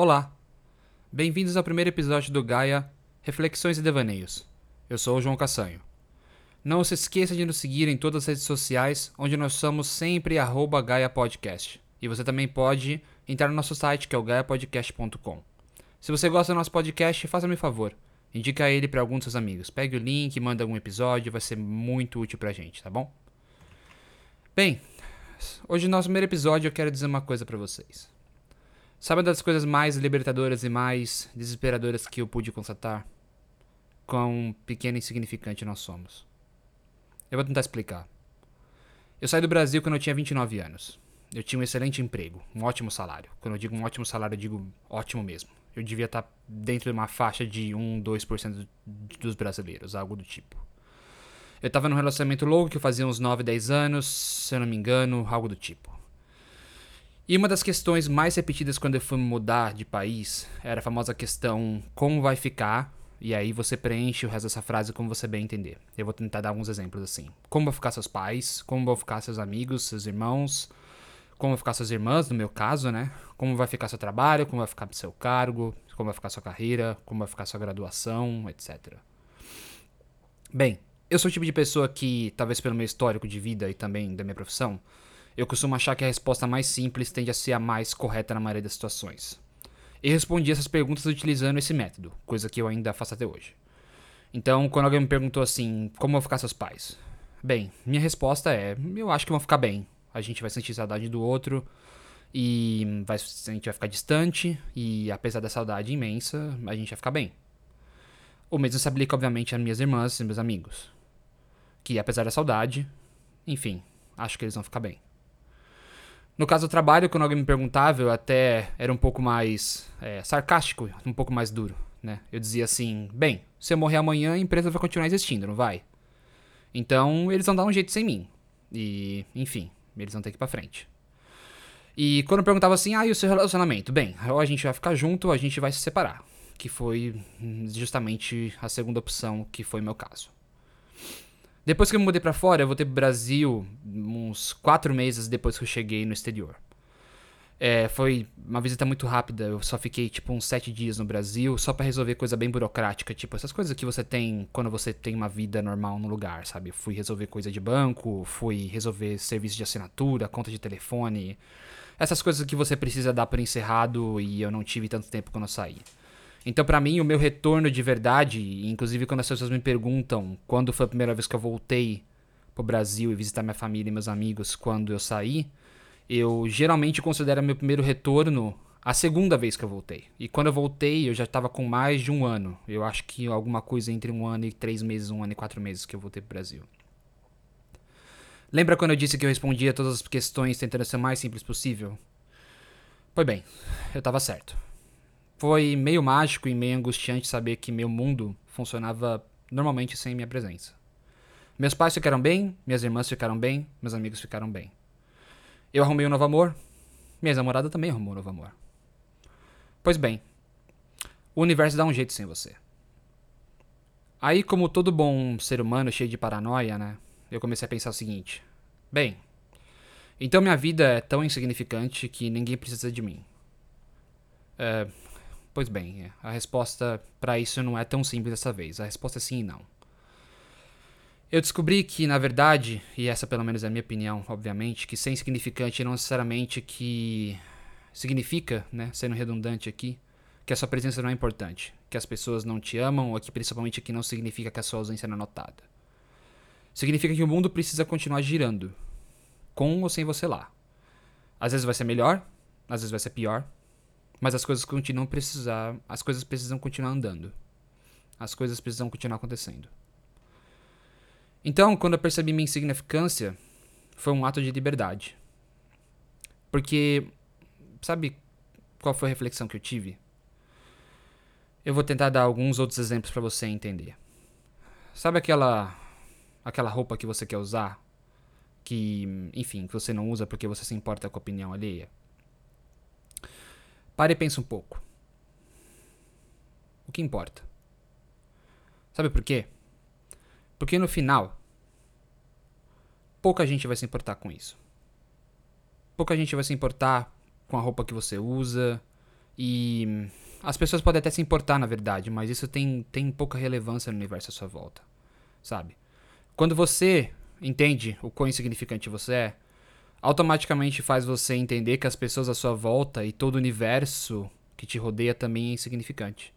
Olá! Bem-vindos ao primeiro episódio do Gaia Reflexões e Devaneios. Eu sou o João Cassanho. Não se esqueça de nos seguir em todas as redes sociais, onde nós somos sempre Gaia Podcast. E você também pode entrar no nosso site, que é o gaiapodcast.com. Se você gosta do nosso podcast, faça-me um favor. Indica ele para alguns dos seus amigos. Pegue o link, manda algum episódio, vai ser muito útil pra gente, tá bom? Bem, hoje no nosso primeiro episódio eu quero dizer uma coisa para vocês. Sabe uma das coisas mais libertadoras e mais desesperadoras que eu pude constatar? Quão pequeno e insignificante nós somos. Eu vou tentar explicar. Eu saí do Brasil quando eu tinha 29 anos. Eu tinha um excelente emprego, um ótimo salário. Quando eu digo um ótimo salário, eu digo ótimo mesmo. Eu devia estar dentro de uma faixa de 1, 2% dos brasileiros, algo do tipo. Eu estava num relacionamento longo que eu fazia uns 9, 10 anos, se eu não me engano, algo do tipo. E uma das questões mais repetidas quando eu fui mudar de país era a famosa questão como vai ficar, e aí você preenche o resto dessa frase como você bem entender. Eu vou tentar dar alguns exemplos assim. Como vão ficar seus pais, como vão ficar seus amigos, seus irmãos, como vão ficar suas irmãs, no meu caso, né? Como vai ficar seu trabalho, como vai ficar seu cargo, como vai ficar sua carreira, como vai ficar sua graduação, etc. Bem, eu sou o tipo de pessoa que, talvez pelo meu histórico de vida e também da minha profissão, eu costumo achar que a resposta mais simples tende a ser a mais correta na maioria das situações. Eu respondi essas perguntas utilizando esse método, coisa que eu ainda faço até hoje. Então, quando alguém me perguntou assim, como vão ficar seus pais? Bem, minha resposta é, eu acho que vão ficar bem. A gente vai sentir saudade do outro e vai, a gente vai ficar distante e apesar da saudade imensa, a gente vai ficar bem. O mesmo se aplica, obviamente, às minhas irmãs e meus amigos. Que apesar da saudade, enfim, acho que eles vão ficar bem. No caso do trabalho, quando alguém me perguntava, eu até era um pouco mais é, sarcástico, um pouco mais duro. Né? Eu dizia assim: bem, se eu morrer amanhã, a empresa vai continuar existindo, não vai? Então eles vão dar um jeito sem mim. E, enfim, eles vão ter que ir pra frente. E quando eu perguntava assim: ah, e o seu relacionamento? Bem, ou a gente vai ficar junto ou a gente vai se separar. Que foi justamente a segunda opção, que foi meu caso. Depois que eu me mudei para fora, eu voltei pro Brasil uns quatro meses depois que eu cheguei no exterior. É, foi uma visita muito rápida, eu só fiquei tipo uns sete dias no Brasil, só para resolver coisa bem burocrática, tipo essas coisas que você tem quando você tem uma vida normal no lugar, sabe? fui resolver coisa de banco, fui resolver serviço de assinatura, conta de telefone, essas coisas que você precisa dar por encerrado e eu não tive tanto tempo quando eu saí. Então, para mim, o meu retorno de verdade, inclusive quando as pessoas me perguntam quando foi a primeira vez que eu voltei pro Brasil e visitar minha família e meus amigos quando eu saí, eu geralmente considero meu primeiro retorno a segunda vez que eu voltei. E quando eu voltei, eu já estava com mais de um ano. Eu acho que alguma coisa entre um ano e três meses, um ano e quatro meses que eu voltei pro Brasil. Lembra quando eu disse que eu respondia todas as questões tentando ser o mais simples possível? Pois bem, eu estava certo. Foi meio mágico e meio angustiante saber que meu mundo funcionava normalmente sem minha presença. Meus pais ficaram bem, minhas irmãs ficaram bem, meus amigos ficaram bem. Eu arrumei um novo amor, minha namorada também arrumou um novo amor. Pois bem, o universo dá um jeito sem você. Aí, como todo bom ser humano cheio de paranoia, né? Eu comecei a pensar o seguinte: bem, então minha vida é tão insignificante que ninguém precisa de mim. É, Pois bem, é. a resposta para isso não é tão simples dessa vez. A resposta é sim e não. Eu descobri que, na verdade, e essa pelo menos é a minha opinião, obviamente, que ser insignificante não necessariamente que significa, né, sendo redundante aqui, que a sua presença não é importante, que as pessoas não te amam ou que principalmente aqui não significa que a sua ausência não é notada. Significa que o mundo precisa continuar girando, com ou sem você lá. Às vezes vai ser melhor, às vezes vai ser pior, mas as coisas continuam precisar, as coisas precisam continuar andando. As coisas precisam continuar acontecendo. Então, quando eu percebi minha insignificância, foi um ato de liberdade. Porque sabe qual foi a reflexão que eu tive? Eu vou tentar dar alguns outros exemplos para você entender. Sabe aquela aquela roupa que você quer usar, que, enfim, que você não usa porque você se importa com a opinião alheia? Pare e pense um pouco. O que importa? Sabe por quê? Porque no final, pouca gente vai se importar com isso. Pouca gente vai se importar com a roupa que você usa E as pessoas podem até se importar, na verdade, mas isso tem, tem pouca relevância no universo à sua volta, sabe? Quando você entende o quão insignificante você é, automaticamente faz você entender que as pessoas à sua volta e todo o universo que te rodeia também é insignificante.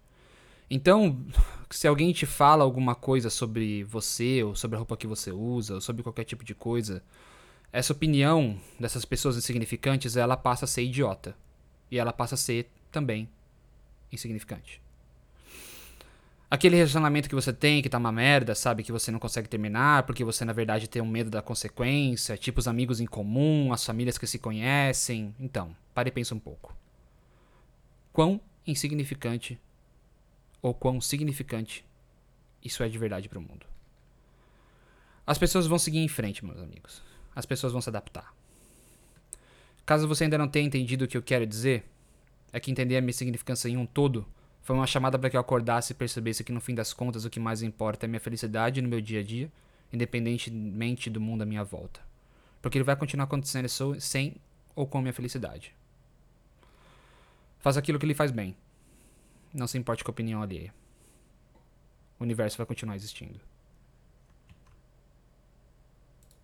Então, se alguém te fala alguma coisa sobre você, ou sobre a roupa que você usa, ou sobre qualquer tipo de coisa, essa opinião dessas pessoas insignificantes, ela passa a ser idiota. E ela passa a ser também insignificante. Aquele relacionamento que você tem que tá uma merda, sabe? Que você não consegue terminar porque você, na verdade, tem um medo da consequência, tipo os amigos em comum, as famílias que se conhecem. Então, pare e pensa um pouco. Quão insignificante ou quão significante isso é de verdade para o mundo. As pessoas vão seguir em frente, meus amigos. As pessoas vão se adaptar. Caso você ainda não tenha entendido o que eu quero dizer, é que entender a minha significância em um todo foi uma chamada para que eu acordasse e percebesse que no fim das contas o que mais importa é minha felicidade no meu dia a dia, independentemente do mundo à minha volta. Porque ele vai continuar acontecendo sem ou com minha felicidade. Faça aquilo que lhe faz bem. Não se importe com a opinião alheia. O universo vai continuar existindo.